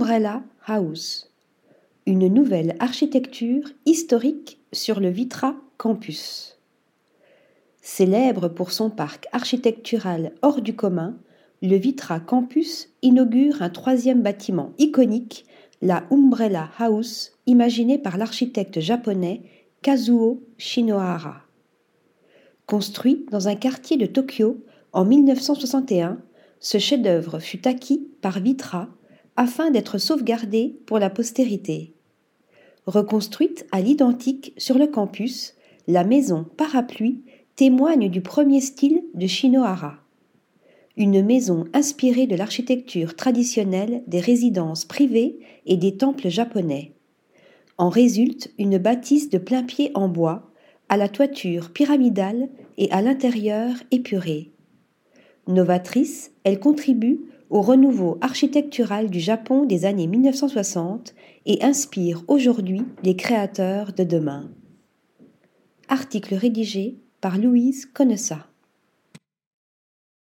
Umbrella House, une nouvelle architecture historique sur le Vitra Campus. Célèbre pour son parc architectural hors du commun, le Vitra Campus inaugure un troisième bâtiment iconique, la Umbrella House, imaginé par l'architecte japonais Kazuo Shinohara. Construit dans un quartier de Tokyo en 1961, ce chef-d'œuvre fut acquis par Vitra afin d'être sauvegardé pour la postérité. Reconstruite à l'identique sur le campus, la maison parapluie témoigne du premier style de Shinohara une maison inspirée de l'architecture traditionnelle des résidences privées et des temples japonais. En résulte une bâtisse de plein pied en bois, à la toiture pyramidale et à l'intérieur épuré. Novatrice, elle contribue au renouveau architectural du Japon des années 1960 et inspire aujourd'hui les créateurs de demain. Article rédigé par Louise Connessa.